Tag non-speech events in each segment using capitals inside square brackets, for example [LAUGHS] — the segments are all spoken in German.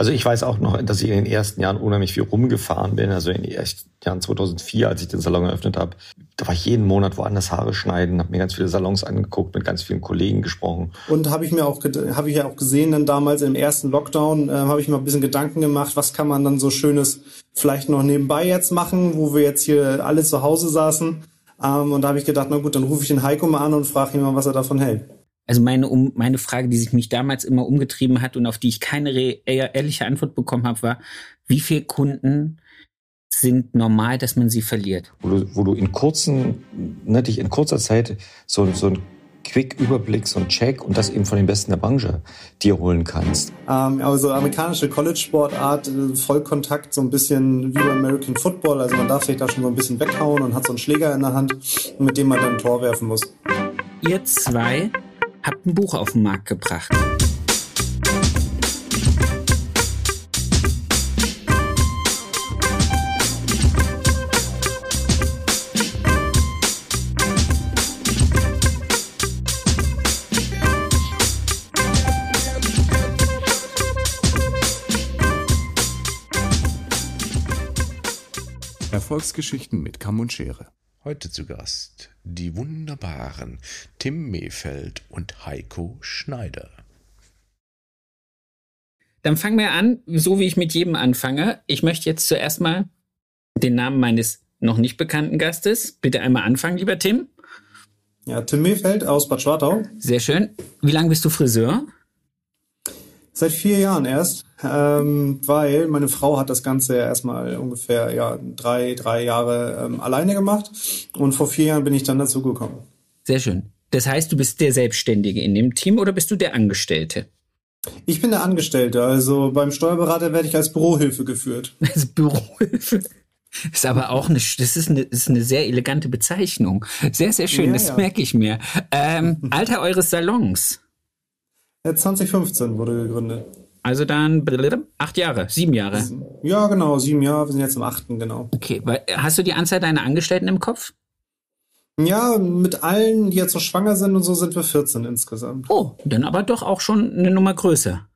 Also ich weiß auch noch, dass ich in den ersten Jahren unheimlich viel rumgefahren bin. Also in den ersten Jahren 2004, als ich den Salon eröffnet habe, da war ich jeden Monat woanders Haare schneiden, habe mir ganz viele Salons angeguckt, mit ganz vielen Kollegen gesprochen. Und habe ich mir auch habe ich ja auch gesehen, dann damals im ersten Lockdown äh, habe ich mir ein bisschen Gedanken gemacht, was kann man dann so schönes vielleicht noch nebenbei jetzt machen, wo wir jetzt hier alle zu Hause saßen. Ähm, und da habe ich gedacht, na gut, dann rufe ich den Heiko mal an und frage ihn mal, was er davon hält. Also meine, um, meine Frage, die sich mich damals immer umgetrieben hat und auf die ich keine ehrliche Antwort bekommen habe, war, wie viele Kunden sind normal, dass man sie verliert? Wo du, wo du in kurzen, ne, dich in kurzer Zeit so, so ein Quick-Überblick, so ein Check und das eben von den Besten der Branche dir holen kannst. Ähm, also amerikanische College-Sportart, äh, Vollkontakt, so ein bisschen wie beim American Football. Also man darf sich da schon so ein bisschen weghauen und hat so einen Schläger in der Hand, mit dem man dann ein Tor werfen muss. Ihr zwei habt ein Buch auf den Markt gebracht. Erfolgsgeschichten mit Kamm und Schere. Heute zu Gast die wunderbaren Tim Mehfeld und Heiko Schneider. Dann fangen wir an, so wie ich mit jedem anfange. Ich möchte jetzt zuerst mal den Namen meines noch nicht bekannten Gastes. Bitte einmal anfangen, lieber Tim. Ja, Tim Mehfeld aus Bad Schwartau. Sehr schön. Wie lange bist du Friseur? Seit vier Jahren erst, ähm, weil meine Frau hat das Ganze erstmal ungefähr ja drei, drei Jahre ähm, alleine gemacht und vor vier Jahren bin ich dann dazu gekommen. Sehr schön. Das heißt, du bist der Selbstständige in dem Team oder bist du der Angestellte? Ich bin der Angestellte, also beim Steuerberater werde ich als Bürohilfe geführt. [LAUGHS] Als Bürohilfe? Ist aber auch eine, das ist eine, ist eine sehr elegante Bezeichnung. Sehr, sehr schön, ja, das ja. merke ich mir. Ähm, [LAUGHS] Alter eures Salons? 2015 wurde gegründet. Also dann acht Jahre, sieben Jahre. Ja, genau, sieben Jahre. Wir sind jetzt im achten, genau. Okay, hast du die Anzahl deiner Angestellten im Kopf? Ja, mit allen, die jetzt so schwanger sind und so, sind wir 14 insgesamt. Oh, dann aber doch auch schon eine Nummer größer.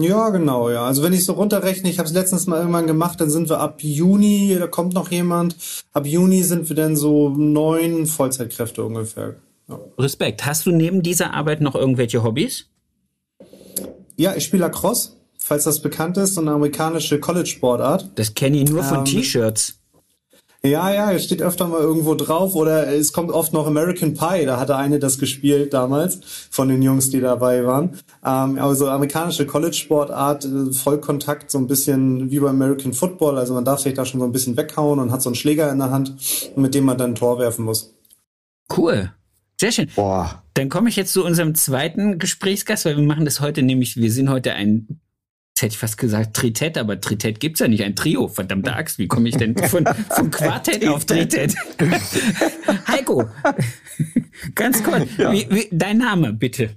Ja, genau, ja. Also wenn ich so runterrechne, ich habe es letztens mal irgendwann gemacht, dann sind wir ab Juni, da kommt noch jemand, ab Juni sind wir dann so neun Vollzeitkräfte ungefähr. Ja. Respekt. Hast du neben dieser Arbeit noch irgendwelche Hobbys? Ja, ich spiele Lacrosse, falls das bekannt ist, so eine amerikanische College-Sportart. Das kenne ich nur von ähm, T-Shirts. Ja, ja, es steht öfter mal irgendwo drauf oder es kommt oft noch American Pie, da hatte eine das gespielt damals von den Jungs, die dabei waren. Ähm, also amerikanische College-Sportart, äh, Vollkontakt, so ein bisschen wie beim American Football, also man darf sich da schon so ein bisschen weghauen und hat so einen Schläger in der Hand, mit dem man dann ein Tor werfen muss. Cool. Sehr schön. Boah. Dann komme ich jetzt zu unserem zweiten Gesprächsgast, weil wir machen das heute nämlich, wir sind heute ein, jetzt hätte ich fast gesagt Tritett, aber Tritett gibt's ja nicht, ein Trio, verdammte Axt, wie komme ich denn von, von Quartett [LAUGHS] auf Tritett? [LAUGHS] Heiko, ganz kurz, ja. wie, wie, dein Name bitte.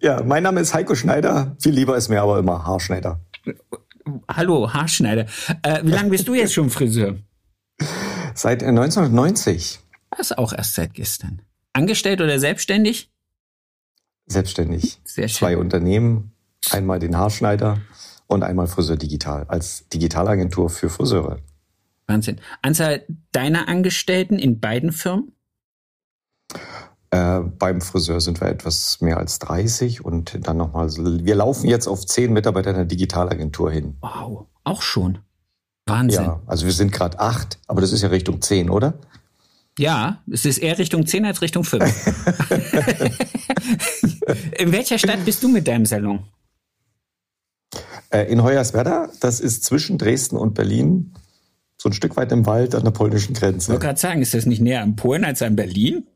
Ja, mein Name ist Heiko Schneider, viel lieber ist mir aber immer Haarschneider. Hallo, Haarschneider. Äh, wie lange bist du jetzt schon Friseur? Seit 1990. Das ist auch erst seit gestern. Angestellt oder selbstständig? Selbstständig. Sehr schön. Zwei Unternehmen, einmal den Haarschneider und einmal Friseur Digital als Digitalagentur für Friseure. Wahnsinn. Anzahl deiner Angestellten in beiden Firmen? Äh, beim Friseur sind wir etwas mehr als 30 und dann nochmal, wir laufen jetzt auf 10 Mitarbeiter in der Digitalagentur hin. Wow, auch schon. Wahnsinn. Ja, also wir sind gerade acht, aber das ist ja Richtung 10, oder? Ja, es ist eher Richtung 10 als Richtung 5. [LAUGHS] in welcher Stadt bist du mit deinem Salon? Äh, in Hoyerswerda, das ist zwischen Dresden und Berlin, so ein Stück weit im Wald an der polnischen Grenze. Ich wollte gerade sagen, ist das nicht näher an Polen als an Berlin?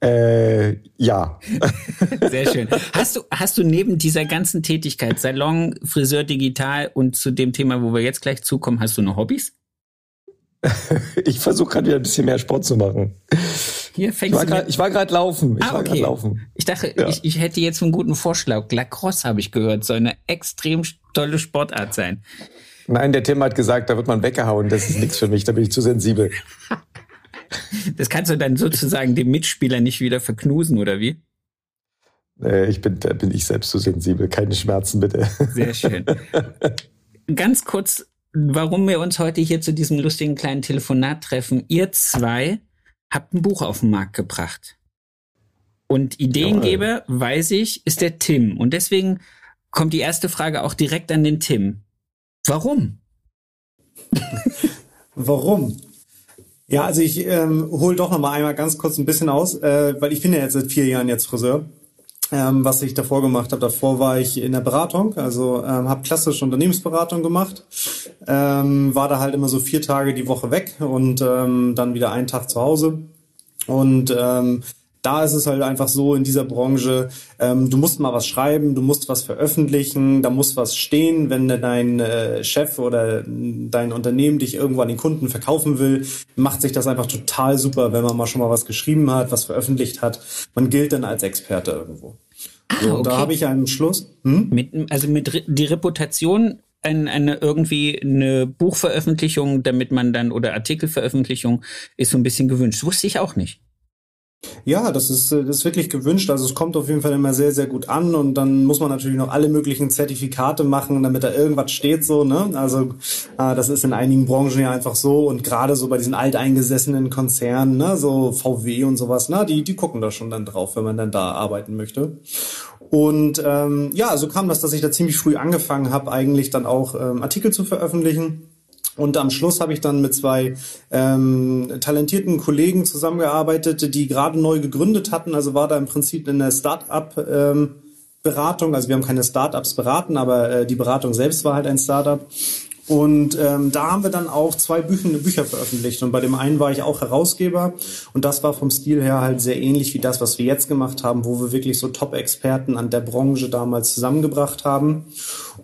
Äh, ja. [LAUGHS] Sehr schön. Hast du, hast du neben dieser ganzen Tätigkeit, Salon, Friseur digital und zu dem Thema, wo wir jetzt gleich zukommen, hast du noch Hobbys? [LAUGHS] ich versuche gerade wieder ein bisschen mehr Sport zu machen. Hier fängst ich war gerade laufen. Ich ah, okay. laufen. Ich dachte, ja. ich, ich hätte jetzt einen guten Vorschlag. Lacrosse habe ich gehört, soll eine extrem tolle Sportart sein. Nein, der Tim hat gesagt, da wird man weggehauen. Das ist nichts für mich, da bin ich zu sensibel. [LAUGHS] Das kannst du dann sozusagen dem Mitspieler nicht wieder verknusen, oder wie? Äh, ich bin, da bin ich selbst zu sensibel. Keine Schmerzen, bitte. Sehr schön. [LAUGHS] Ganz kurz, warum wir uns heute hier zu diesem lustigen kleinen Telefonat treffen. Ihr zwei habt ein Buch auf den Markt gebracht. Und Ideengeber, weiß ich, ist der Tim. Und deswegen kommt die erste Frage auch direkt an den Tim. Warum? [LAUGHS] Warum? Ja, also ich ähm, hole doch noch mal einmal ganz kurz ein bisschen aus, äh, weil ich bin ja jetzt seit vier Jahren jetzt Friseur. Ähm, was ich davor gemacht habe. Davor war ich in der Beratung, also ähm, habe klassische Unternehmensberatung gemacht, ähm, war da halt immer so vier Tage die Woche weg und ähm, dann wieder einen Tag zu Hause. Und ähm, da ist es halt einfach so in dieser Branche, ähm, du musst mal was schreiben, du musst was veröffentlichen, da muss was stehen, wenn dein äh, Chef oder dein Unternehmen dich irgendwo an den Kunden verkaufen will, macht sich das einfach total super, wenn man mal schon mal was geschrieben hat, was veröffentlicht hat. Man gilt dann als Experte irgendwo. Ah, so, okay. Da habe ich einen Schluss. Hm? Mit, also mit die Reputation ein, eine irgendwie eine Buchveröffentlichung, damit man dann oder Artikelveröffentlichung ist so ein bisschen gewünscht. Wusste ich auch nicht. Ja, das ist, äh, das ist wirklich gewünscht. Also es kommt auf jeden Fall immer sehr, sehr gut an und dann muss man natürlich noch alle möglichen Zertifikate machen, damit da irgendwas steht so. Ne? Also äh, das ist in einigen Branchen ja einfach so und gerade so bei diesen alteingesessenen Konzernen, ne, so VW und sowas, na, die, die gucken da schon dann drauf, wenn man dann da arbeiten möchte. Und ähm, ja, so kam das, dass ich da ziemlich früh angefangen habe, eigentlich dann auch ähm, Artikel zu veröffentlichen und am Schluss habe ich dann mit zwei ähm, talentierten Kollegen zusammengearbeitet, die gerade neu gegründet hatten. Also war da im Prinzip in der Start-up ähm. Also wir haben keine Start-ups beraten, aber äh, die Beratung selbst war halt ein Start-up. Und ähm, da haben wir dann auch zwei Bücher, Bücher veröffentlicht. Und bei dem einen war ich auch Herausgeber. Und das war vom Stil her halt sehr ähnlich wie das, was wir jetzt gemacht haben, wo wir wirklich so Top-Experten an der Branche damals zusammengebracht haben.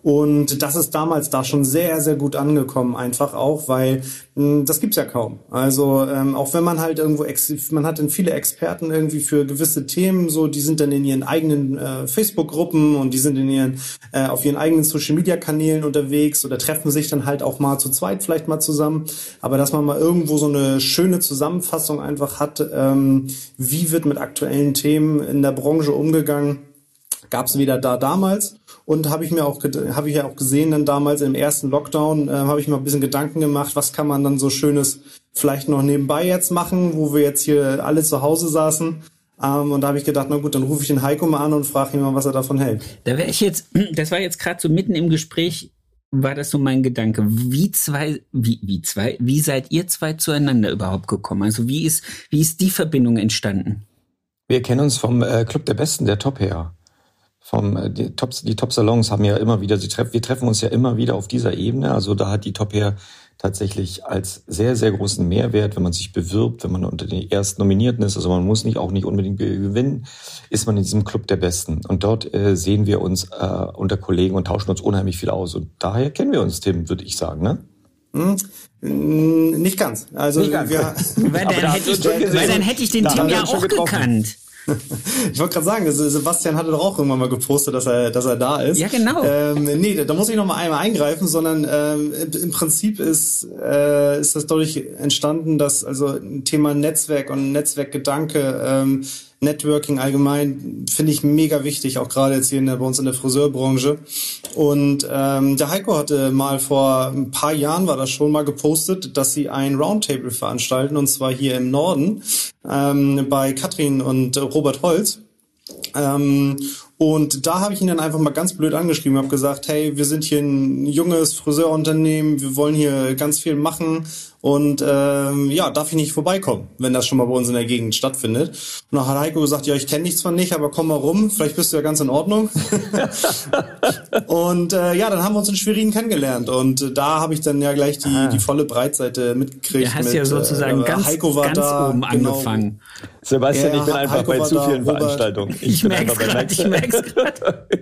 Und das ist damals da schon sehr, sehr gut angekommen, einfach auch, weil mh, hm, das gibt's ja kaum. Also ähm, auch wenn man halt irgendwo, man hat dann viele Experten irgendwie für gewisse Themen, so die sind dann in ihren eigenen äh, Facebook-Gruppen und die sind in ihren äh, auf ihren eigenen Social-Media-Kanälen unterwegs oder treffen sich dann halt auch mal zu zweit vielleicht mal zusammen. Aber dass man mal irgendwo so eine schöne Zusammenfassung einfach hat, ähm, wie wird mit aktuellen Themen in der Branche umgegangen, gab es wieder da damals. Und habe ich mir auch habe ich ja auch gesehen dann damals im ersten Lockdown äh, habe ich mir ein bisschen Gedanken gemacht, was kann man dann so schönes vielleicht noch nebenbei jetzt machen, wo wir jetzt hier alle zu Hause saßen. Ähm, und da habe ich gedacht, na gut, dann rufe ich den Heiko mal an und frage ihn mal, was er davon hält. Da wäre ich jetzt, [CLEARS THROAT] das war jetzt gerade so mitten im Gespräch war das so mein Gedanke. Wie zwei, wie, wie zwei, wie seid ihr zwei zueinander überhaupt gekommen? Also wie ist, wie ist die Verbindung entstanden? Wir kennen uns vom äh, Club der Besten, der Top her. Vom, äh, die Top, die Top Salons haben ja immer wieder, sie treff, wir treffen uns ja immer wieder auf dieser Ebene. Also da hat die Top her tatsächlich als sehr, sehr großen Mehrwert, wenn man sich bewirbt, wenn man unter den ersten Nominierten ist, also man muss nicht auch nicht unbedingt gewinnen, ist man in diesem Club der Besten. Und dort äh, sehen wir uns äh, unter Kollegen und tauschen uns unheimlich viel aus. Und daher kennen wir uns, Tim, würde ich sagen, ne? Hm, nicht ganz. Also nicht ganz. Wir, [LAUGHS] weil, dann hätte ich, weil dann hätte ich den Tim ja auch gekannt ich wollte gerade sagen, Sebastian hatte doch auch irgendwann mal gepostet, dass er, dass er da ist. Ja, genau. Ähm, nee, da muss ich noch mal einmal eingreifen, sondern ähm, im Prinzip ist, äh, ist das dadurch entstanden, dass also ein Thema Netzwerk und Netzwerkgedanke ähm, Networking allgemein finde ich mega wichtig, auch gerade jetzt hier in der, bei uns in der Friseurbranche. Und ähm, der Heiko hatte mal vor ein paar Jahren, war das schon mal gepostet, dass sie ein Roundtable veranstalten, und zwar hier im Norden ähm, bei Katrin und Robert Holz. Ähm, und da habe ich ihn dann einfach mal ganz blöd angeschrieben, habe gesagt, hey, wir sind hier ein junges Friseurunternehmen, wir wollen hier ganz viel machen und ähm, ja, darf ich nicht vorbeikommen, wenn das schon mal bei uns in der Gegend stattfindet. Und dann hat Heiko gesagt, ja, ich kenne dich zwar nicht, aber komm mal rum, vielleicht bist du ja ganz in Ordnung. [LAUGHS] und äh, ja, dann haben wir uns in Schwerin kennengelernt und äh, da habe ich dann ja gleich die, ah. die volle Breitseite mitgekriegt. Du hast mit, ja sozusagen äh, ganz, Heiko war ganz da, oben genau. angefangen. Sebastian, ja, ich bin einfach Heiko bei zu vielen da, Veranstaltungen. Ich, ich merke es gerade. [LAUGHS]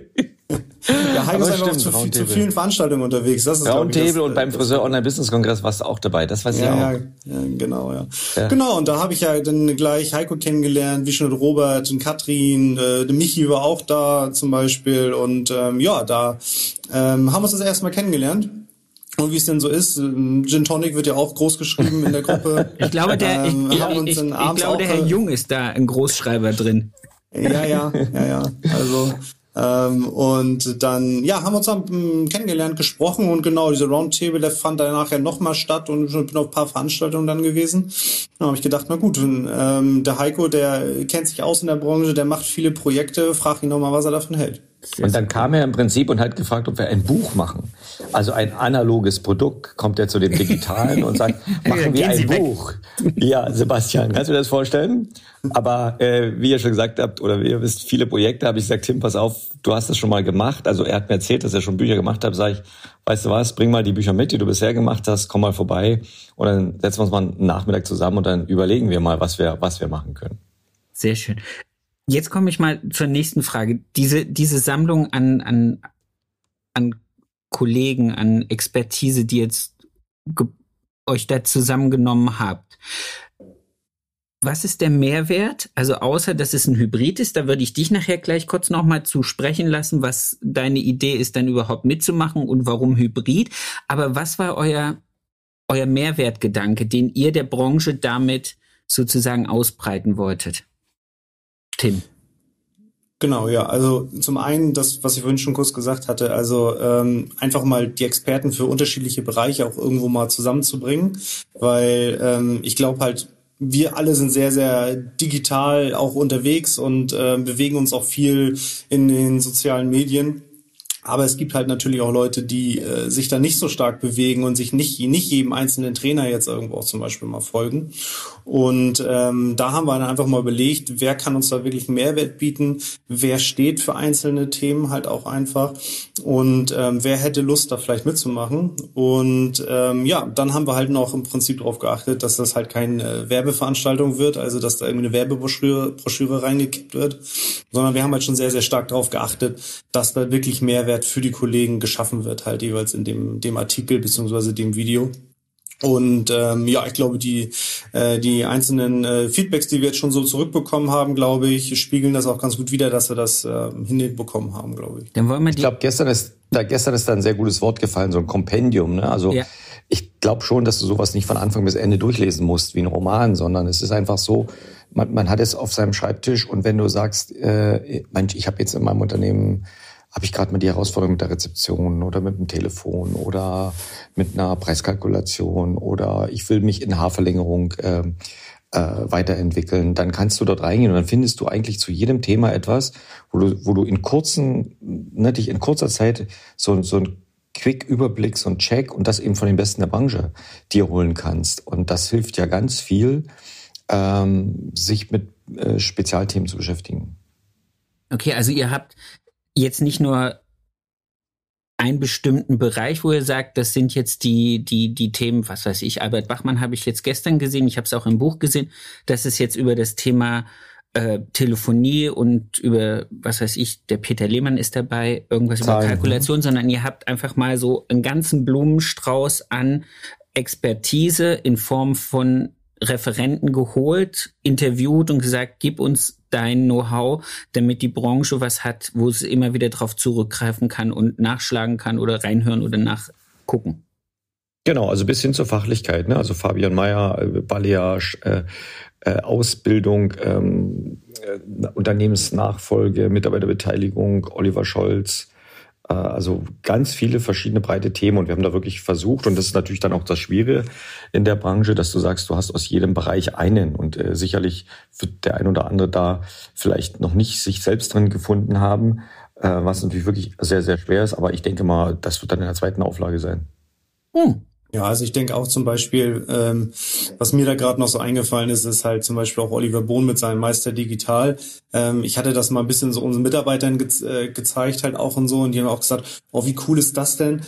Ja, Heiko ist einfach zu, zu, vielen Veranstaltungen unterwegs. Das ist, Roundtable und beim Friseur Online Business Kongress warst du auch dabei. Das weiß ja, ich auch. Ja, ja genau, ja. ja. Genau, und da habe ich ja dann gleich Heiko kennengelernt, wie schon Robert und Katrin, äh, der Michi war auch da zum Beispiel. Und ähm, ja, da ähm, haben wir uns das erste Mal kennengelernt. Und wie es denn so ist, ähm, Gin Tonic wird ja auch groß geschrieben in der Gruppe. [LAUGHS] ich glaube, der, ähm, ich, ich, ich, ich glaube, der Herr Jung ist da ein Großschreiber drin. Ja, ja, ja, ja. Also ähm, und dann, ja, haben wir uns dann kennengelernt, gesprochen und genau, diese Roundtable, der fand danach ja nochmal statt und ich bin auf ein paar Veranstaltungen dann gewesen. Dann habe ich gedacht, na gut, ähm, der Heiko, der kennt sich aus in der Branche, der macht viele Projekte, frag ihn nochmal, was er davon hält. Und dann kam er im Prinzip und hat gefragt, ob wir ein Buch machen. Also ein analoges Produkt, kommt er zu dem Digitalen und sagt, [LAUGHS] machen wir ein Sie Buch. Weg. Ja, Sebastian, kannst du dir das vorstellen? Aber äh, wie ihr schon gesagt habt, oder wie ihr wisst, viele Projekte, habe ich gesagt, Tim, pass auf, du hast das schon mal gemacht. Also er hat mir erzählt, dass er schon Bücher gemacht hat. Sag ich, weißt du was, bring mal die Bücher mit, die du bisher gemacht hast, komm mal vorbei. Und dann setzen wir uns mal einen Nachmittag zusammen und dann überlegen wir mal, was wir, was wir machen können. Sehr schön. Jetzt komme ich mal zur nächsten Frage. Diese, diese Sammlung an, an, an Kollegen, an Expertise, die jetzt euch da zusammengenommen habt. Was ist der Mehrwert? Also außer, dass es ein Hybrid ist, da würde ich dich nachher gleich kurz nochmal zu sprechen lassen, was deine Idee ist, dann überhaupt mitzumachen und warum Hybrid. Aber was war euer, euer Mehrwertgedanke, den ihr der Branche damit sozusagen ausbreiten wolltet? Tim. Genau, ja. Also zum einen das, was ich vorhin schon kurz gesagt hatte, also ähm, einfach mal die Experten für unterschiedliche Bereiche auch irgendwo mal zusammenzubringen, weil ähm, ich glaube halt, wir alle sind sehr, sehr digital auch unterwegs und äh, bewegen uns auch viel in den sozialen Medien. Aber es gibt halt natürlich auch Leute, die äh, sich da nicht so stark bewegen und sich nicht, nicht jedem einzelnen Trainer jetzt irgendwo auch zum Beispiel mal folgen. Und ähm, da haben wir dann einfach mal überlegt, wer kann uns da wirklich Mehrwert bieten, wer steht für einzelne Themen halt auch einfach und ähm, wer hätte Lust, da vielleicht mitzumachen. Und ähm, ja, dann haben wir halt noch im Prinzip darauf geachtet, dass das halt keine äh, Werbeveranstaltung wird, also dass da irgendwie eine Werbebroschüre Broschüre reingekippt wird, sondern wir haben halt schon sehr, sehr stark darauf geachtet, dass da wirklich Mehrwert für die Kollegen geschaffen wird, halt jeweils in dem, dem Artikel beziehungsweise dem Video. Und ähm, ja, ich glaube, die, äh, die einzelnen äh, Feedbacks, die wir jetzt schon so zurückbekommen haben, glaube ich, spiegeln das auch ganz gut wider, dass wir das äh, hinbekommen haben, glaube ich. Dann wollen wir ich glaube, gestern ist, da, gestern ist da ein sehr gutes Wort gefallen, so ein Kompendium. Ne? Also ja. ich glaube schon, dass du sowas nicht von Anfang bis Ende durchlesen musst wie ein Roman, sondern es ist einfach so, man, man hat es auf seinem Schreibtisch und wenn du sagst, äh, ich habe jetzt in meinem Unternehmen habe ich gerade mal die Herausforderung mit der Rezeption oder mit dem Telefon oder mit einer Preiskalkulation oder ich will mich in Haarverlängerung äh, äh, weiterentwickeln, dann kannst du dort reingehen und dann findest du eigentlich zu jedem Thema etwas, wo du, wo du in kurzen, ne, in kurzer Zeit so, so ein Quick-Überblick, so ein Check und das eben von den Besten der Branche dir holen kannst. Und das hilft ja ganz viel, ähm, sich mit äh, Spezialthemen zu beschäftigen. Okay, also ihr habt jetzt nicht nur einen bestimmten Bereich, wo ihr sagt, das sind jetzt die, die, die Themen, was weiß ich, Albert Bachmann habe ich jetzt gestern gesehen, ich habe es auch im Buch gesehen, dass es jetzt über das Thema äh, Telefonie und über, was weiß ich, der Peter Lehmann ist dabei, irgendwas Zahlen, über Kalkulation, ne? sondern ihr habt einfach mal so einen ganzen Blumenstrauß an Expertise in Form von Referenten geholt, interviewt und gesagt, gib uns dein Know-how, damit die Branche was hat, wo es immer wieder darauf zurückgreifen kann und nachschlagen kann oder reinhören oder nachgucken. Genau, also bis hin zur Fachlichkeit, ne? Also Fabian Mayer, äh, Balearisch, äh, äh, Ausbildung, ähm, äh, Unternehmensnachfolge, Mitarbeiterbeteiligung, Oliver Scholz, also ganz viele verschiedene breite Themen und wir haben da wirklich versucht und das ist natürlich dann auch das Schwierige in der Branche, dass du sagst, du hast aus jedem Bereich einen und äh, sicherlich wird der ein oder andere da vielleicht noch nicht sich selbst drin gefunden haben, äh, was natürlich wirklich sehr, sehr schwer ist, aber ich denke mal, das wird dann in der zweiten Auflage sein. Hm. Ja, also ich denke auch zum Beispiel, ähm, was mir da gerade noch so eingefallen ist, ist halt zum Beispiel auch Oliver Bohn mit seinem Meister Digital. Ähm, ich hatte das mal ein bisschen so unseren Mitarbeitern ge äh, gezeigt halt auch und so und die haben auch gesagt, oh, wie cool ist das denn?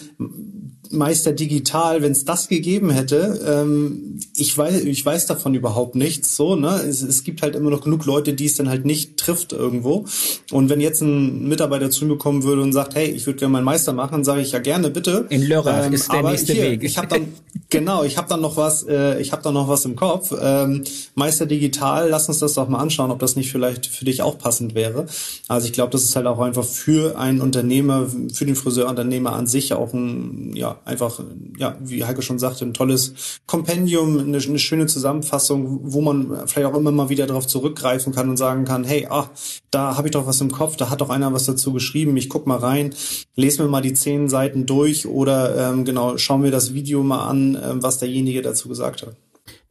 Meister Digital, wenn es das gegeben hätte, ähm, ich weiß, ich weiß davon überhaupt nichts. So, ne? Es, es gibt halt immer noch genug Leute, die es dann halt nicht trifft irgendwo. Und wenn jetzt ein Mitarbeiter zu mir kommen würde und sagt, hey, ich würde gerne meinen Meister machen, sage ich ja gerne, bitte. In Lörrach ähm, ist der nächste hier, Weg. Ich habe dann genau, ich habe dann noch was, äh, ich habe dann noch was im Kopf. Ähm, Meister Digital, lass uns das doch mal anschauen, ob das nicht vielleicht für dich auch passend wäre. Also ich glaube, das ist halt auch einfach für einen Unternehmer, für den Friseurunternehmer an sich auch ein, ja, einfach, ja, wie Heike schon sagte, ein tolles Kompendium, eine, eine schöne Zusammenfassung, wo man vielleicht auch immer mal wieder darauf zurückgreifen kann und sagen kann, hey, ah, da habe ich doch was im Kopf, da hat doch einer was dazu geschrieben, ich guck mal rein, lese mir mal die zehn Seiten durch oder ähm, genau, schauen wir das Video mal an, ähm, was derjenige dazu gesagt hat.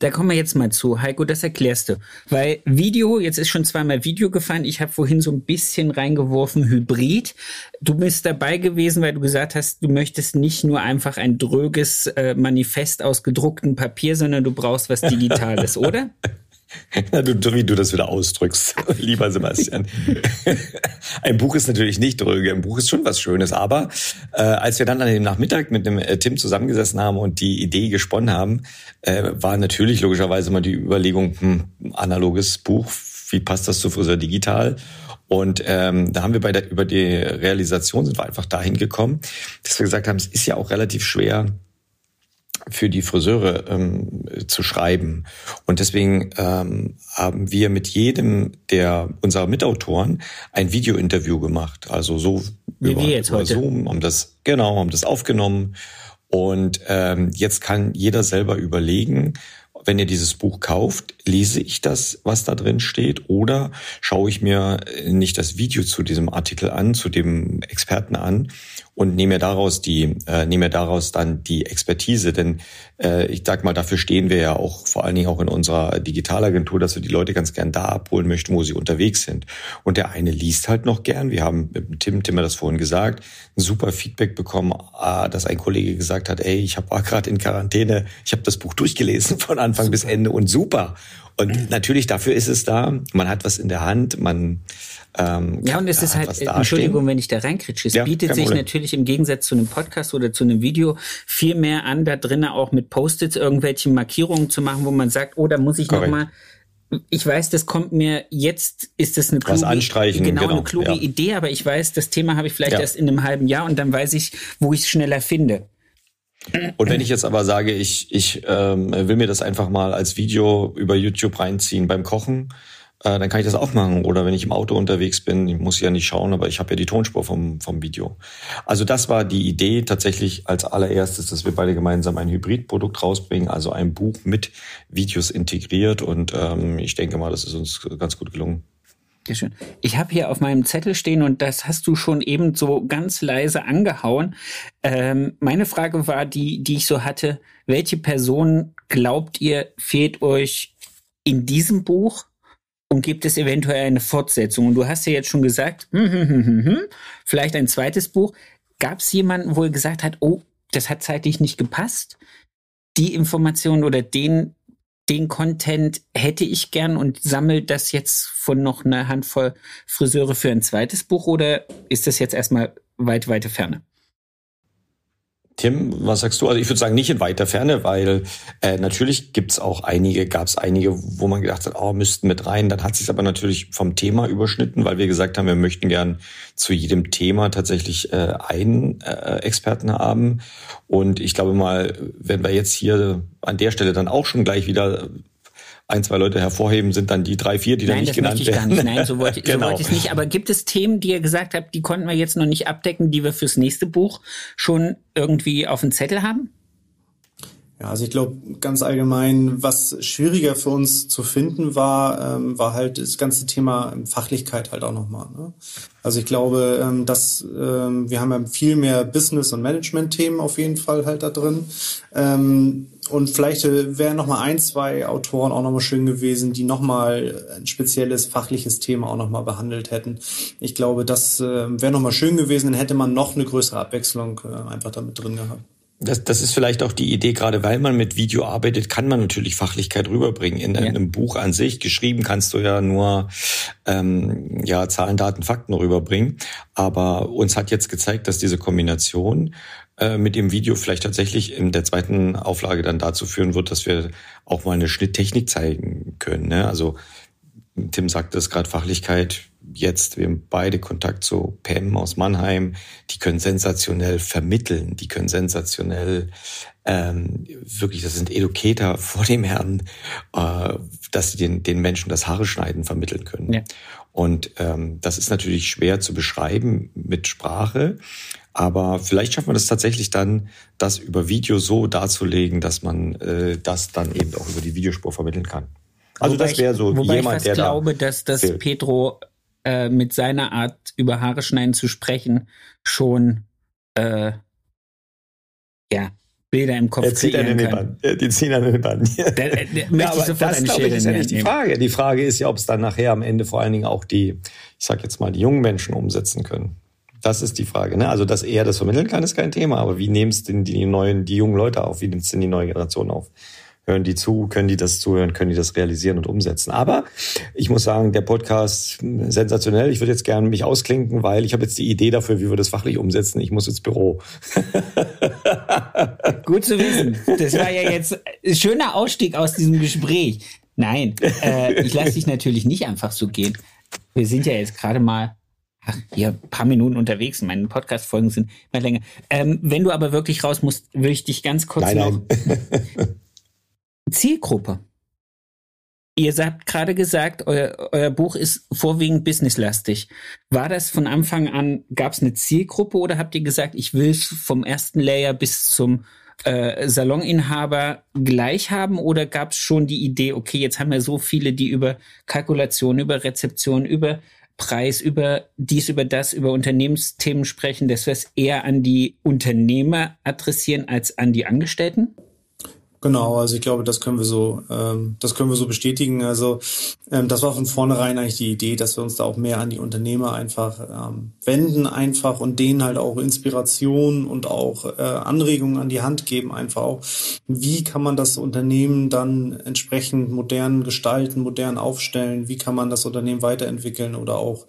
Da kommen wir jetzt mal zu. Heiko, das erklärst du. Weil Video, jetzt ist schon zweimal Video gefallen. Ich habe vorhin so ein bisschen reingeworfen, Hybrid. Du bist dabei gewesen, weil du gesagt hast, du möchtest nicht nur einfach ein dröges äh, Manifest aus gedrucktem Papier, sondern du brauchst was Digitales, [LAUGHS] oder? Na, du, wie du das wieder ausdrückst, [LAUGHS] lieber Sebastian. [LAUGHS] Ein Buch ist natürlich nicht dröge, ein Buch ist schon was Schönes, aber äh, als wir dann an dem Nachmittag mit dem äh, Tim zusammengesessen haben und die Idee gesponnen haben, äh, war natürlich logischerweise mal die Überlegung, hm, analoges Buch, wie passt das zu Friseur Digital? Und ähm, da haben wir bei der über die Realisation sind wir einfach dahin gekommen, dass wir gesagt haben, es ist ja auch relativ schwer, für die Friseure ähm, zu schreiben. Und deswegen ähm, haben wir mit jedem der unserer Mitautoren ein Videointerview gemacht. Also so Wie über, jetzt über heute. Zoom, haben das genau, haben das aufgenommen. Und ähm, jetzt kann jeder selber überlegen, wenn ihr dieses Buch kauft, lese ich das, was da drin steht, oder schaue ich mir nicht das Video zu diesem Artikel an, zu dem Experten an und nehme daraus die, äh, nehme daraus dann die Expertise. Denn äh, ich sag mal, dafür stehen wir ja auch vor allen Dingen auch in unserer Digitalagentur, dass wir die Leute ganz gern da abholen möchten, wo sie unterwegs sind. Und der eine liest halt noch gern. Wir haben mit Tim, Tim hat das vorhin gesagt, ein super Feedback bekommen, äh, dass ein Kollege gesagt hat, ey, ich war gerade in Quarantäne, ich habe das Buch durchgelesen von Anfang super. bis Ende und super. Und natürlich dafür ist es da. Man hat was in der Hand, man ähm, ja, und es ist halt, Entschuldigung, wenn ich da reinkritsche, es ja, bietet sich natürlich im Gegensatz zu einem Podcast oder zu einem Video viel mehr an, da drinnen auch mit Post-its irgendwelche Markierungen zu machen, wo man sagt, oh, da muss ich nochmal ich weiß, das kommt mir jetzt, ist das eine kluge, Was anstreichen, genau, genau, eine kluge ja. Idee, aber ich weiß, das Thema habe ich vielleicht ja. erst in einem halben Jahr und dann weiß ich, wo ich es schneller finde. Und wenn ich jetzt aber sage, ich, ich ähm, will mir das einfach mal als Video über YouTube reinziehen beim Kochen, äh, dann kann ich das auch machen. Oder wenn ich im Auto unterwegs bin, ich muss ja nicht schauen, aber ich habe ja die Tonspur vom, vom Video. Also das war die Idee tatsächlich als allererstes, dass wir beide gemeinsam ein Hybridprodukt rausbringen, also ein Buch mit Videos integriert. Und ähm, ich denke mal, das ist uns ganz gut gelungen. Sehr schön. Ich habe hier auf meinem Zettel stehen und das hast du schon eben so ganz leise angehauen. Ähm, meine Frage war die, die ich so hatte. Welche Person glaubt ihr fehlt euch in diesem Buch und gibt es eventuell eine Fortsetzung? Und du hast ja jetzt schon gesagt, [LAUGHS] hm, hm, hm, hm, hm, vielleicht ein zweites Buch. Gab es jemanden, wo er gesagt hat, oh, das hat zeitlich nicht gepasst? Die Information oder den, den Content hätte ich gern und sammelt das jetzt von noch einer Handvoll Friseure für ein zweites Buch oder ist das jetzt erstmal weit, weite Ferne? Tim, was sagst du? Also ich würde sagen, nicht in weiter Ferne, weil äh, natürlich gibt's auch einige, gab es einige, wo man gedacht hat, oh, müssten mit rein. Dann hat sich aber natürlich vom Thema überschnitten, weil wir gesagt haben, wir möchten gern zu jedem Thema tatsächlich äh, einen äh, Experten haben. Und ich glaube mal, wenn wir jetzt hier an der Stelle dann auch schon gleich wieder ein, zwei Leute hervorheben, sind dann die drei, vier, die Nein, dann nicht genannt werden. Nein, das möchte ich gar nicht. Nein, so wollte, genau. [LAUGHS] so wollte ich es nicht. Aber gibt es Themen, die ihr gesagt habt, die konnten wir jetzt noch nicht abdecken, die wir fürs nächste Buch schon irgendwie auf dem Zettel haben? Ja, also ich glaube ganz allgemein, was schwieriger für uns zu finden war, ähm, war halt das ganze Thema Fachlichkeit halt auch nochmal. Ne? Also ich glaube, ähm, dass ähm, wir haben ja viel mehr Business- und Management-Themen auf jeden Fall halt da drin. Ähm, und vielleicht äh, wären noch mal ein, zwei Autoren auch noch mal schön gewesen, die noch mal ein spezielles fachliches Thema auch noch mal behandelt hätten. Ich glaube, das äh, wäre noch mal schön gewesen, dann hätte man noch eine größere Abwechslung äh, einfach damit drin gehabt. Das, das ist vielleicht auch die Idee, gerade weil man mit Video arbeitet, kann man natürlich Fachlichkeit rüberbringen. In ja. einem Buch an sich, geschrieben kannst du ja nur ähm, ja, Zahlen, Daten, Fakten rüberbringen. Aber uns hat jetzt gezeigt, dass diese Kombination äh, mit dem Video vielleicht tatsächlich in der zweiten Auflage dann dazu führen wird, dass wir auch mal eine Schnitttechnik zeigen können. Ne? Also Tim sagte es gerade, Fachlichkeit jetzt, wir haben beide Kontakt zu Pam aus Mannheim, die können sensationell vermitteln, die können sensationell ähm, wirklich, das sind Educator [LAUGHS] vor dem Herrn, äh, dass sie den, den Menschen das Haare schneiden vermitteln können. Ja. Und ähm, das ist natürlich schwer zu beschreiben mit Sprache. Aber vielleicht schafft man das tatsächlich dann, das über Video so darzulegen, dass man äh, das dann eben auch über die Videospur vermitteln kann. Also wobei das wäre so wobei jemand, ich fast der glaube, da dass, dass Pedro äh, mit seiner Art über Haare schneiden zu sprechen schon äh, ja Bilder im Kopf er zieht kreieren kann. Bann. Die ziehen an den Bann. Der, der, der ja, aber das, ich, ist ja nicht die Frage. Die Frage ist ja, ob es dann nachher am Ende vor allen Dingen auch die, ich sag jetzt mal, die jungen Menschen umsetzen können. Das ist die Frage. Ne? Also, dass er das vermitteln kann, ist kein Thema. Aber wie nehmen es denn die neuen, die jungen Leute auf? Wie nimmt es denn die neue Generation auf? Hören die zu? Können die das zuhören? Können die das realisieren und umsetzen? Aber ich muss sagen, der Podcast sensationell. Ich würde jetzt gerne mich ausklinken, weil ich habe jetzt die Idee dafür, wie wir das fachlich umsetzen. Ich muss ins Büro. [LAUGHS] Gut zu wissen. Das war ja jetzt ein schöner Ausstieg aus diesem Gespräch. Nein, äh, ich lasse dich natürlich nicht einfach so gehen. Wir sind ja jetzt gerade mal ach, hier ein paar Minuten unterwegs. Meine Podcast-Folgen sind immer länger. Ähm, wenn du aber wirklich raus musst, würde ich dich ganz kurz nein. Nein. [LAUGHS] Zielgruppe. Ihr habt gerade gesagt, euer, euer Buch ist vorwiegend businesslastig. War das von Anfang an, gab es eine Zielgruppe oder habt ihr gesagt, ich will vom ersten Layer bis zum äh, Saloninhaber gleich haben oder gab es schon die Idee, okay, jetzt haben wir so viele, die über Kalkulation, über Rezeption, über Preis, über dies, über das, über Unternehmensthemen sprechen, dass wir es eher an die Unternehmer adressieren als an die Angestellten? Genau, also ich glaube, das können wir so, ähm, das können wir so bestätigen. Also ähm, das war von vornherein eigentlich die Idee, dass wir uns da auch mehr an die Unternehmer einfach ähm, wenden, einfach und denen halt auch Inspiration und auch äh, Anregungen an die Hand geben, einfach auch. Wie kann man das Unternehmen dann entsprechend modern gestalten, modern aufstellen? Wie kann man das Unternehmen weiterentwickeln oder auch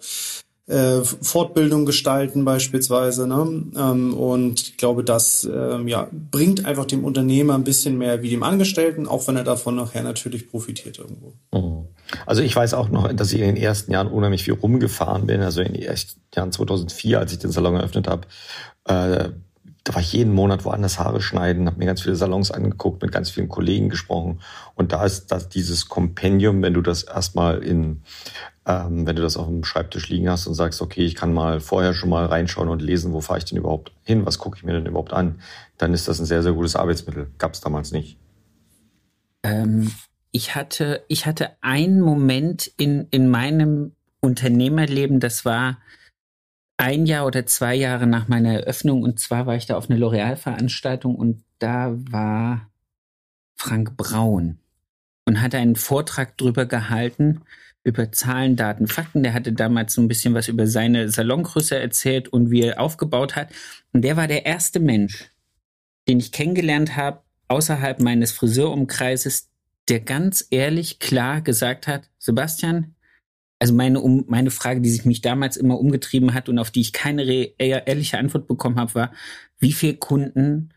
äh, Fortbildung gestalten beispielsweise. Ne? Ähm, und ich glaube, das ähm, ja, bringt einfach dem Unternehmer ein bisschen mehr wie dem Angestellten, auch wenn er davon nachher natürlich profitiert irgendwo. Mhm. Also ich weiß auch noch, dass ich in den ersten Jahren unheimlich viel rumgefahren bin. Also in den Jahren 2004, als ich den Salon eröffnet habe, äh, da war ich jeden Monat woanders Haare schneiden, habe mir ganz viele Salons angeguckt, mit ganz vielen Kollegen gesprochen. Und da ist das dieses Kompendium, wenn du das erstmal in ähm, wenn du das auf dem Schreibtisch liegen hast und sagst, okay, ich kann mal vorher schon mal reinschauen und lesen, wo fahre ich denn überhaupt hin, was gucke ich mir denn überhaupt an, dann ist das ein sehr, sehr gutes Arbeitsmittel. Gab es damals nicht. Ähm, ich hatte, ich hatte einen Moment in, in meinem Unternehmerleben, das war ein Jahr oder zwei Jahre nach meiner Eröffnung und zwar war ich da auf einer L'Oreal-Veranstaltung und da war Frank Braun und hat einen Vortrag drüber gehalten, über Zahlen, Daten, Fakten. Der hatte damals so ein bisschen was über seine Salongröße erzählt und wie er aufgebaut hat. Und der war der erste Mensch, den ich kennengelernt habe, außerhalb meines Friseurumkreises, der ganz ehrlich klar gesagt hat, Sebastian, also meine, um, meine Frage, die sich mich damals immer umgetrieben hat und auf die ich keine ehrliche Antwort bekommen habe, war, wie viele Kunden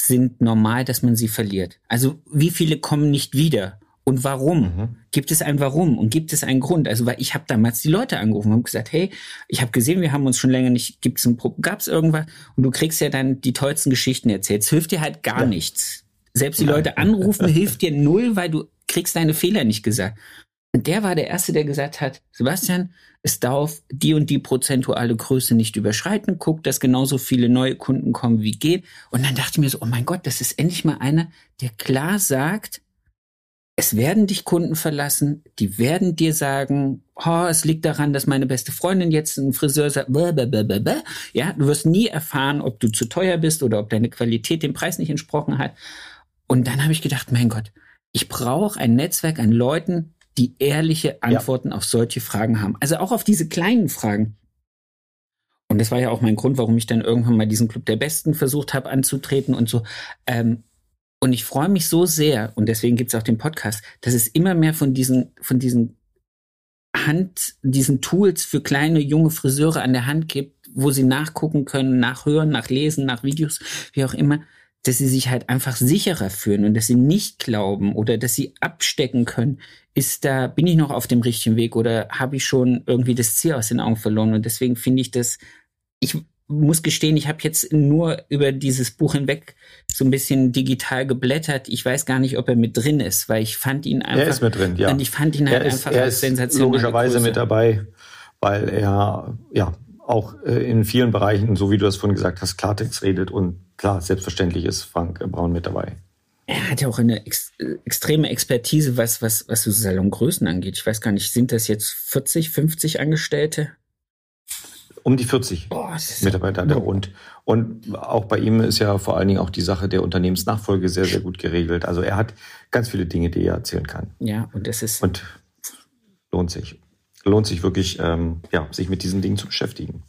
sind normal, dass man sie verliert? Also wie viele kommen nicht wieder? Und warum? Mhm. Gibt es ein Warum und gibt es einen Grund? Also, weil ich habe damals die Leute angerufen und gesagt, hey, ich habe gesehen, wir haben uns schon länger nicht, gibt's ein gab es irgendwas? Und du kriegst ja dann die tollsten Geschichten erzählt. Es hilft dir halt gar ja. nichts. Selbst die ja. Leute anrufen hilft dir null, weil du kriegst deine Fehler nicht gesagt. Und der war der Erste, der gesagt hat, Sebastian, es darf die und die prozentuale Größe nicht überschreiten. Guck, dass genauso viele neue Kunden kommen, wie geht. Und dann dachte ich mir so, oh mein Gott, das ist endlich mal einer, der klar sagt, es werden dich Kunden verlassen, die werden dir sagen, oh, es liegt daran, dass meine beste Freundin jetzt ein Friseur sagt, blablabla. ja, du wirst nie erfahren, ob du zu teuer bist oder ob deine Qualität dem Preis nicht entsprochen hat. Und dann habe ich gedacht, mein Gott, ich brauche ein Netzwerk an Leuten, die ehrliche Antworten ja. auf solche Fragen haben. Also auch auf diese kleinen Fragen. Und das war ja auch mein Grund, warum ich dann irgendwann mal diesen Club der Besten versucht habe anzutreten und so. Ähm, und ich freue mich so sehr, und deswegen gibt es auch den Podcast, dass es immer mehr von diesen, von diesen Hand, diesen Tools für kleine, junge Friseure an der Hand gibt, wo sie nachgucken können, nachhören, nachlesen, nach Videos, wie auch immer, dass sie sich halt einfach sicherer fühlen und dass sie nicht glauben oder dass sie abstecken können, ist da, bin ich noch auf dem richtigen Weg oder habe ich schon irgendwie das Ziel aus den Augen verloren? Und deswegen finde ich das, ich muss gestehen, ich habe jetzt nur über dieses Buch hinweg so ein bisschen digital geblättert. Ich weiß gar nicht, ob er mit drin ist, weil ich fand ihn einfach. Er ist mit drin, ja. Und ich fand ihn halt er ist, einfach er ist sensationell. Logischerweise mit dabei, weil er ja auch äh, in vielen Bereichen, so wie du das vorhin gesagt hast, Klartext redet und klar, selbstverständlich ist Frank Braun mit dabei. Er hat ja auch eine ex extreme Expertise, was, was, was so Salongrößen angeht. Ich weiß gar nicht, sind das jetzt 40, 50 Angestellte? Um die 40 oh, Mitarbeiter hat er. Und, und auch bei ihm ist ja vor allen Dingen auch die Sache der Unternehmensnachfolge sehr, sehr gut geregelt. Also er hat ganz viele Dinge, die er erzählen kann. Ja, und das ist. Und lohnt sich. Lohnt sich wirklich, ähm, ja, sich mit diesen Dingen zu beschäftigen.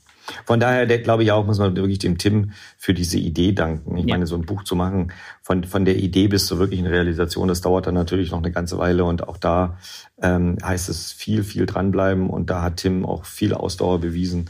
Von daher, der, glaube ich auch, muss man wirklich dem Tim für diese Idee danken. Ich ja. meine, so ein Buch zu machen, von, von der Idee bis zur wirklichen Realisation, das dauert dann natürlich noch eine ganze Weile und auch da ähm, heißt es viel, viel dranbleiben und da hat Tim auch viel Ausdauer bewiesen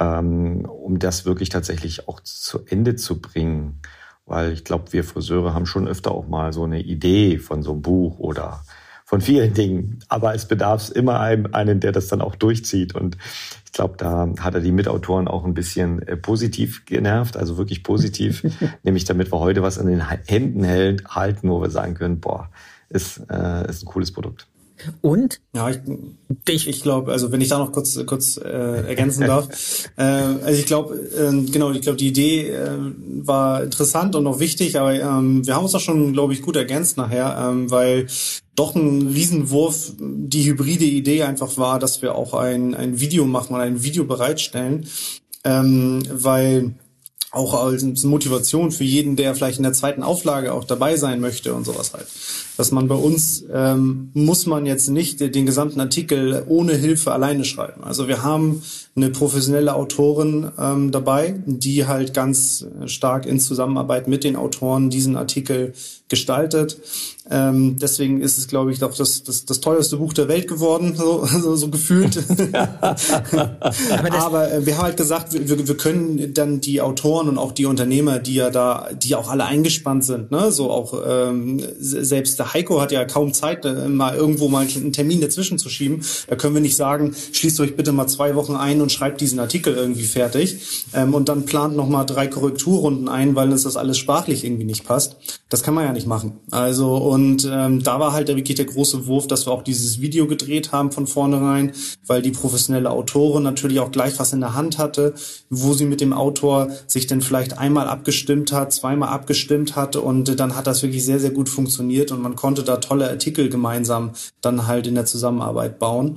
ähm, um das wirklich tatsächlich auch zu Ende zu bringen. Weil ich glaube, wir Friseure haben schon öfter auch mal so eine Idee von so einem Buch oder von vielen Dingen. Aber es bedarf immer einem, einen, der das dann auch durchzieht. Und ich glaube, da hat er die Mitautoren auch ein bisschen äh, positiv genervt, also wirklich positiv, [LAUGHS] nämlich damit wir heute was in den Händen halten, wo wir sagen können, boah, ist, äh, ist ein cooles Produkt. Und? Ja, ich, ich, ich glaube, also wenn ich da noch kurz kurz äh, ergänzen darf, [LAUGHS] äh, also ich glaube, äh, genau, ich glaube, die Idee äh, war interessant und auch wichtig, aber ähm, wir haben uns da schon, glaube ich, gut ergänzt nachher, ähm, weil doch ein Riesenwurf die hybride Idee einfach war, dass wir auch ein, ein Video machen und ein Video bereitstellen, ähm, weil auch als Motivation für jeden, der vielleicht in der zweiten Auflage auch dabei sein möchte und sowas halt. Dass man bei uns ähm, muss man jetzt nicht den gesamten Artikel ohne Hilfe alleine schreiben. Also wir haben eine professionelle Autorin ähm, dabei, die halt ganz stark in Zusammenarbeit mit den Autoren diesen Artikel gestaltet. Ähm, deswegen ist es, glaube ich, doch das, das, das teuerste Buch der Welt geworden, so, [LAUGHS] so, so gefühlt. Aber, Aber äh, wir haben halt gesagt, wir, wir können dann die Autoren und auch die Unternehmer, die ja da, die auch alle eingespannt sind, ne, so auch ähm, selbst der Heiko hat ja kaum Zeit, äh, mal irgendwo mal einen Termin dazwischen zu schieben. Da können wir nicht sagen, schließt euch bitte mal zwei Wochen ein und schreibt diesen Artikel irgendwie fertig ähm, und dann plant noch mal drei Korrekturrunden ein, weil uns das alles sprachlich irgendwie nicht passt. Das kann man ja nicht machen. Also und ähm, da war halt wirklich der große Wurf, dass wir auch dieses Video gedreht haben von vornherein, weil die professionelle Autorin natürlich auch gleich was in der Hand hatte, wo sie mit dem Autor sich dann vielleicht einmal abgestimmt hat, zweimal abgestimmt hat und dann hat das wirklich sehr, sehr gut funktioniert und man konnte da tolle Artikel gemeinsam dann halt in der Zusammenarbeit bauen.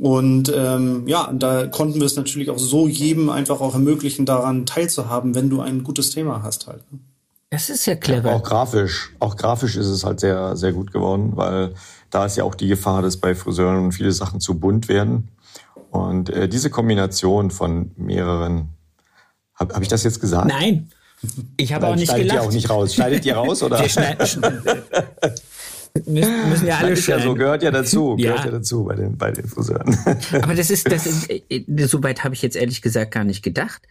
Und ähm, ja, da konnten wir es natürlich auch so jedem einfach auch ermöglichen, daran teilzuhaben, wenn du ein gutes Thema hast halt. Das ist ja clever. Ja, auch grafisch, auch grafisch ist es halt sehr, sehr gut geworden, weil da ist ja auch die Gefahr, dass bei Friseuren viele Sachen zu bunt werden. Und äh, diese Kombination von mehreren, habe hab ich das jetzt gesagt? Nein, ich habe auch nicht schneidet gelacht. Ihr auch nicht raus. Schneidet ihr raus oder? [LAUGHS] Wir schneiden, müssen, müssen ja alle schneiden. Ja so gehört ja dazu, [LAUGHS] ja. gehört ja dazu bei den bei den Friseuren. Aber das ist, das ist, äh, soweit habe ich jetzt ehrlich gesagt gar nicht gedacht.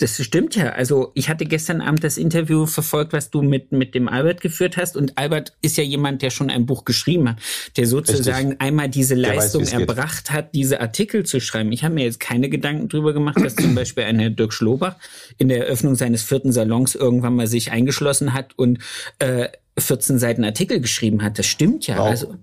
Das stimmt ja. Also ich hatte gestern Abend das Interview verfolgt, was du mit, mit dem Albert geführt hast. Und Albert ist ja jemand, der schon ein Buch geschrieben hat, der sozusagen Richtig. einmal diese Leistung weiß, erbracht geht. hat, diese Artikel zu schreiben. Ich habe mir jetzt keine Gedanken drüber gemacht, dass zum Beispiel ein Herr Dirk Schlobach in der Eröffnung seines vierten Salons irgendwann mal sich eingeschlossen hat und äh, 14 Seiten Artikel geschrieben hat. Das stimmt ja. Wow. Also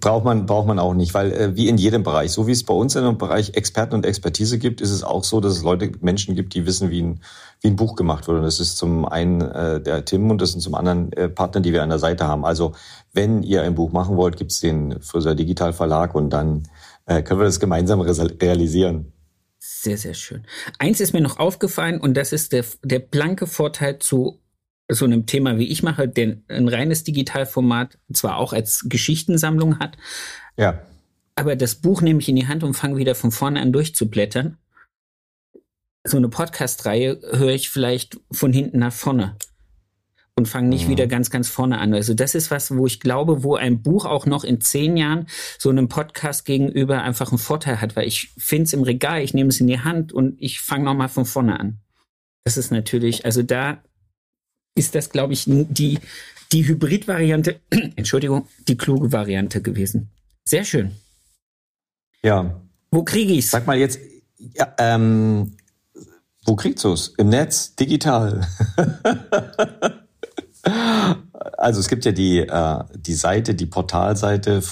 braucht man braucht man auch nicht, weil äh, wie in jedem Bereich, so wie es bei uns in dem Bereich Experten und Expertise gibt, ist es auch so, dass es Leute Menschen gibt, die wissen, wie ein wie ein Buch gemacht wird. Und das ist zum einen äh, der Tim und das sind zum anderen äh, Partner, die wir an der Seite haben. Also wenn ihr ein Buch machen wollt, gibt's den Friseur Digital Verlag und dann äh, können wir das gemeinsam realisieren. Sehr, sehr schön. Eins ist mir noch aufgefallen und das ist der, der blanke Vorteil zu so einem Thema wie ich mache, der ein reines Digitalformat zwar auch als Geschichtensammlung hat, ja. aber das Buch nehme ich in die Hand und fange wieder von vorne an durchzublättern. So eine Podcast-Reihe höre ich vielleicht von hinten nach vorne und fange nicht mhm. wieder ganz, ganz vorne an. Also das ist was, wo ich glaube, wo ein Buch auch noch in zehn Jahren so einem Podcast gegenüber einfach einen Vorteil hat, weil ich finde es im Regal, ich nehme es in die Hand und ich fange nochmal von vorne an. Das ist natürlich, also da ist das, glaube ich, die, die Hybrid-Variante, [CLEARS THROAT] Entschuldigung, die kluge Variante gewesen. Sehr schön. Ja. Wo kriege ich's? Sag mal jetzt, ja, ähm, Wo kriegst du es? Im Netz, digital. [LAUGHS] also es gibt ja die, äh, die Seite, die Portalseite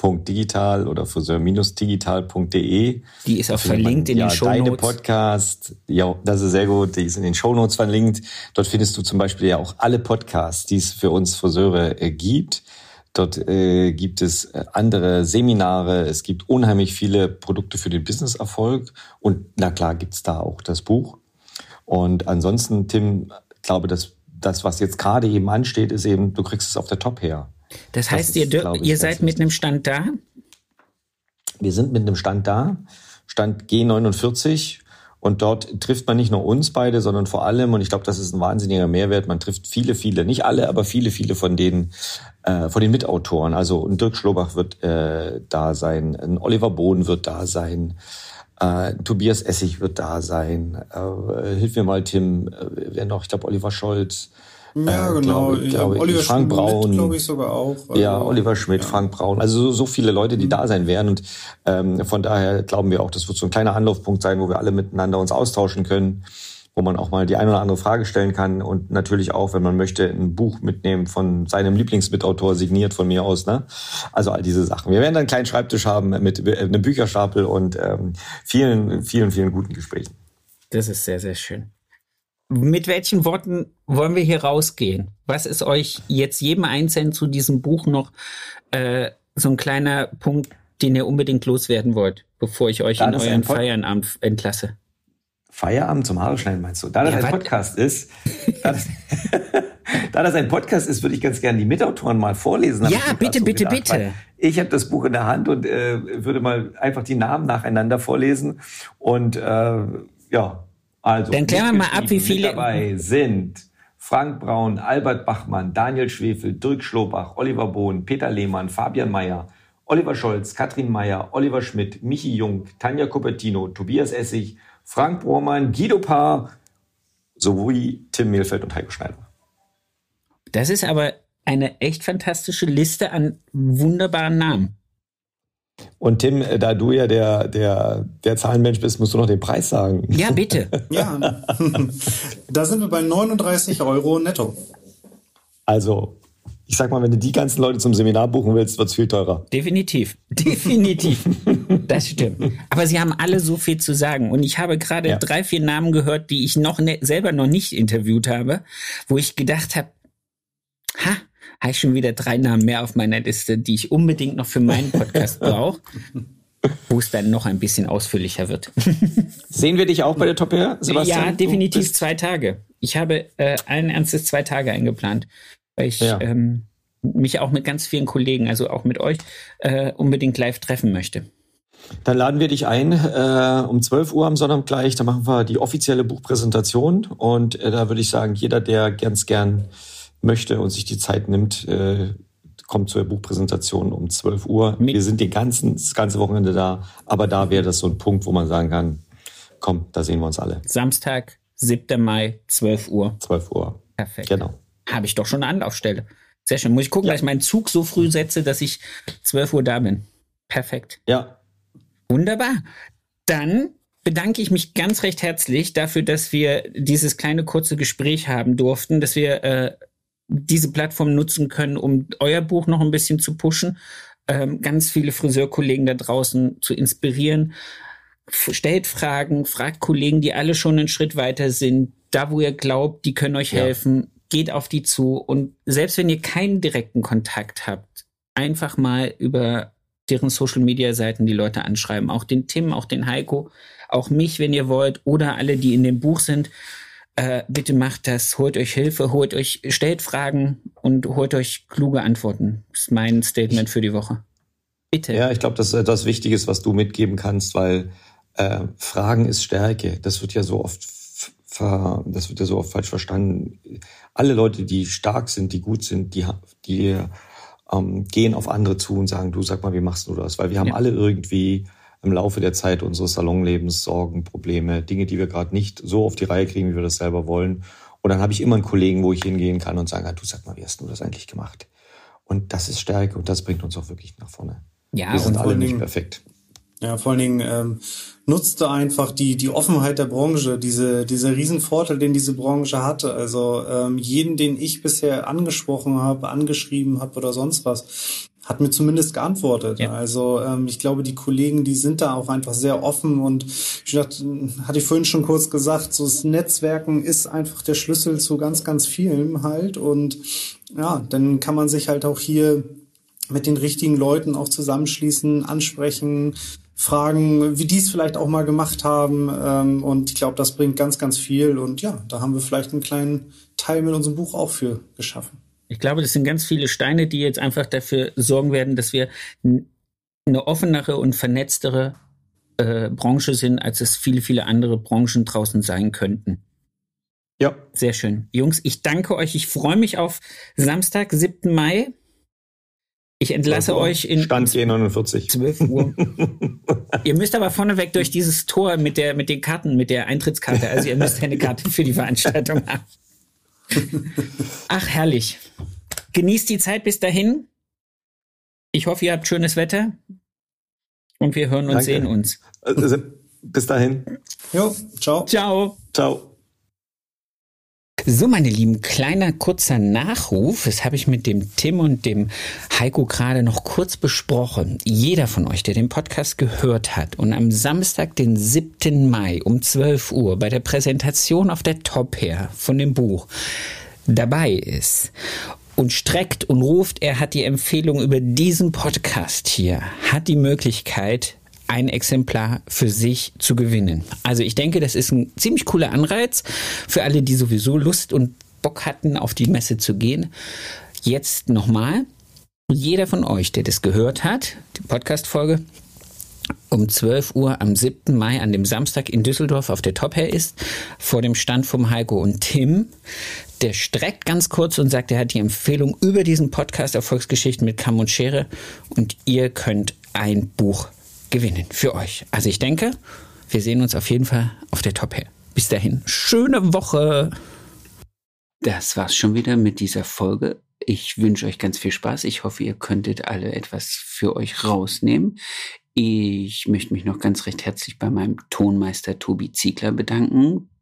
Friseur.digital oder friseur-digital.de. Die ist auch verlinkt man, in ja, den Shownotes. Deine Podcast, ja, das ist sehr gut, die ist in den Shownotes verlinkt. Dort findest du zum Beispiel ja auch alle Podcasts, die es für uns Friseure äh, gibt. Dort äh, gibt es äh, andere Seminare, es gibt unheimlich viele Produkte für den Businesserfolg und na klar gibt's da auch das Buch. Und ansonsten, Tim, glaube, dass das, was jetzt gerade eben ansteht, ist eben, du kriegst es auf der Top her. Das heißt, das ist, ihr, ich, ihr seid mit einem Stand da? Wir sind mit einem Stand da, Stand G49. Und dort trifft man nicht nur uns beide, sondern vor allem, und ich glaube, das ist ein wahnsinniger Mehrwert, man trifft viele, viele, nicht alle, aber viele, viele von denen, äh, von den Mitautoren. Also ein Dirk Schlobach wird äh, da sein, ein Oliver Bohn wird da sein, äh, Tobias Essig wird da sein. Äh, hilf mir mal, Tim. Äh, wer noch? Ich glaube, Oliver Scholz. Ja, äh, genau. Glaube, glaube ja, Oliver Frank Schmidt, Braun. glaube ich sogar auch. Also, ja, Oliver Schmidt, ja. Frank Braun. Also so, so viele Leute, die mhm. da sein werden. Und ähm, von daher glauben wir auch, das wird so ein kleiner Anlaufpunkt sein, wo wir alle miteinander uns austauschen können wo man auch mal die eine oder andere Frage stellen kann und natürlich auch, wenn man möchte, ein Buch mitnehmen von seinem Lieblingsmitautor, signiert von mir aus. Ne? Also all diese Sachen. Wir werden dann einen kleinen Schreibtisch haben mit einem Bücherstapel und ähm, vielen, vielen, vielen guten Gesprächen. Das ist sehr, sehr schön. Mit welchen Worten wollen wir hier rausgehen? Was ist euch jetzt jedem Einzelnen zu diesem Buch noch äh, so ein kleiner Punkt, den ihr unbedingt loswerden wollt, bevor ich euch da in euren Feierabend entlasse? Feierabend zum Haare schneiden, meinst du? Da das ja, ein Podcast ist, [LAUGHS] da das, [LAUGHS] da das, ein Podcast ist, würde ich ganz gerne die Mitautoren mal vorlesen. Ja, bitte, so bitte, gedacht, bitte. Ich habe das Buch in der Hand und äh, würde mal einfach die Namen nacheinander vorlesen. Und äh, ja, also. Dann klären wir mal ab, wie viele dabei sind. Frank Braun, Albert Bachmann, Daniel Schwefel, Dirk Schlobach, Oliver Bohn, Peter Lehmann, Fabian Mayer, Oliver Scholz, Katrin Mayer, Oliver Schmidt, Michi Jung, Tanja Cupertino, Tobias Essig, Frank Bormann, Guido Paar sowie Tim Mehlfeld und Heiko Schneider. Das ist aber eine echt fantastische Liste an wunderbaren Namen. Und Tim, äh, da du ja der, der, der Zahlenmensch bist, musst du noch den Preis sagen. Ja, bitte. [LAUGHS] ja, da sind wir bei 39 Euro netto. Also ich sag mal, wenn du die ganzen Leute zum Seminar buchen willst, wird's viel teurer. Definitiv. [LAUGHS] Definitiv. das stimmt. Aber sie haben alle so viel zu sagen. Und ich habe gerade ja. drei, vier Namen gehört, die ich noch ne selber noch nicht interviewt habe, wo ich gedacht habe, ha, habe ich schon wieder drei Namen mehr auf meiner Liste, die ich unbedingt noch für meinen Podcast [LAUGHS] brauche. wo es dann noch ein bisschen ausführlicher wird. [LAUGHS] Sehen wir dich auch bei der Top Air, Sebastian? Ja, definitiv zwei Tage. Ich habe äh, allen Ernstes zwei Tage eingeplant weil ich ja. ähm, mich auch mit ganz vielen Kollegen, also auch mit euch, äh, unbedingt live treffen möchte. Dann laden wir dich ein äh, um 12 Uhr am Sonntag gleich. Da machen wir die offizielle Buchpräsentation. Und äh, da würde ich sagen, jeder, der ganz gern möchte und sich die Zeit nimmt, äh, kommt zur Buchpräsentation um 12 Uhr. Wir sind den ganzen, das ganze Wochenende da. Aber da wäre das so ein Punkt, wo man sagen kann, komm, da sehen wir uns alle. Samstag, 7. Mai, 12 Uhr. 12 Uhr. Perfekt. Genau habe ich doch schon eine Anlaufstelle. Sehr schön. Muss ich gucken, ja. dass ich meinen Zug so früh setze, dass ich 12 Uhr da bin. Perfekt. Ja. Wunderbar. Dann bedanke ich mich ganz recht herzlich dafür, dass wir dieses kleine kurze Gespräch haben durften, dass wir äh, diese Plattform nutzen können, um euer Buch noch ein bisschen zu pushen, ähm, ganz viele Friseurkollegen da draußen zu inspirieren. Stellt Fragen, fragt Kollegen, die alle schon einen Schritt weiter sind, da wo ihr glaubt, die können euch ja. helfen geht auf die zu und selbst wenn ihr keinen direkten Kontakt habt, einfach mal über deren Social Media Seiten die Leute anschreiben. Auch den Tim, auch den Heiko, auch mich, wenn ihr wollt, oder alle, die in dem Buch sind. Äh, bitte macht das, holt euch Hilfe, holt euch, stellt Fragen und holt euch kluge Antworten. Das ist mein Statement für die Woche. Bitte. Ja, ich glaube, das ist etwas Wichtiges, was du mitgeben kannst, weil äh, Fragen ist Stärke. Das wird ja so oft das wird ja so oft falsch verstanden. Alle Leute, die stark sind, die gut sind, die, die ähm, gehen auf andere zu und sagen, du sag mal, wie machst du das? Weil wir haben ja. alle irgendwie im Laufe der Zeit unseres Salonlebens Sorgen, Probleme, Dinge, die wir gerade nicht so auf die Reihe kriegen, wie wir das selber wollen. Und dann habe ich immer einen Kollegen, wo ich hingehen kann und sagen, du sag mal, wie hast du das eigentlich gemacht? Und das ist Stärke und das bringt uns auch wirklich nach vorne. Ja, wir sind alle nicht perfekt. Ja, vor allen Dingen ähm, nutzte einfach die, die Offenheit der Branche, diese, dieser Riesenvorteil, den diese Branche hatte. Also ähm, jeden, den ich bisher angesprochen habe, angeschrieben habe oder sonst was, hat mir zumindest geantwortet. Ja. Also ähm, ich glaube, die Kollegen, die sind da auch einfach sehr offen und ich dachte, hatte ich vorhin schon kurz gesagt, so das Netzwerken ist einfach der Schlüssel zu ganz, ganz vielem halt und ja, dann kann man sich halt auch hier mit den richtigen Leuten auch zusammenschließen, ansprechen, fragen, wie die es vielleicht auch mal gemacht haben. Ähm, und ich glaube, das bringt ganz, ganz viel. Und ja, da haben wir vielleicht einen kleinen Teil mit unserem Buch auch für geschaffen. Ich glaube, das sind ganz viele Steine, die jetzt einfach dafür sorgen werden, dass wir eine offenere und vernetztere äh, Branche sind, als es viele, viele andere Branchen draußen sein könnten. Ja. Sehr schön. Jungs, ich danke euch. Ich freue mich auf Samstag, 7. Mai. Ich entlasse euch in Stand G49. 12 Uhr. [LAUGHS] ihr müsst aber vorneweg durch dieses Tor mit der mit den Karten, mit der Eintrittskarte. Also ihr müsst eine Karte für die Veranstaltung haben. [LAUGHS] Ach, herrlich. Genießt die Zeit bis dahin. Ich hoffe, ihr habt schönes Wetter. Und wir hören und Danke. sehen uns. Also, bis dahin. Jo, ciao. Ciao. Ciao. So, meine Lieben, kleiner kurzer Nachruf. Das habe ich mit dem Tim und dem Heiko gerade noch kurz besprochen. Jeder von euch, der den Podcast gehört hat und am Samstag, den 7. Mai um 12 Uhr bei der Präsentation auf der Top Hair von dem Buch dabei ist und streckt und ruft, er hat die Empfehlung über diesen Podcast hier, hat die Möglichkeit, ein Exemplar für sich zu gewinnen. Also ich denke, das ist ein ziemlich cooler Anreiz für alle, die sowieso Lust und Bock hatten, auf die Messe zu gehen. Jetzt nochmal. Jeder von euch, der das gehört hat, die Podcast-Folge, um 12 Uhr am 7. Mai an dem Samstag in Düsseldorf auf der Top Hair ist, vor dem Stand vom Heiko und Tim. Der streckt ganz kurz und sagt, er hat die Empfehlung über diesen Podcast Erfolgsgeschichten mit Kamm und Schere und ihr könnt ein Buch gewinnen für euch. Also ich denke, wir sehen uns auf jeden Fall auf der Top her. Bis dahin, schöne Woche. Das war's schon wieder mit dieser Folge. Ich wünsche euch ganz viel Spaß. Ich hoffe, ihr könntet alle etwas für euch rausnehmen. Ich möchte mich noch ganz recht herzlich bei meinem Tonmeister Tobi Ziegler bedanken,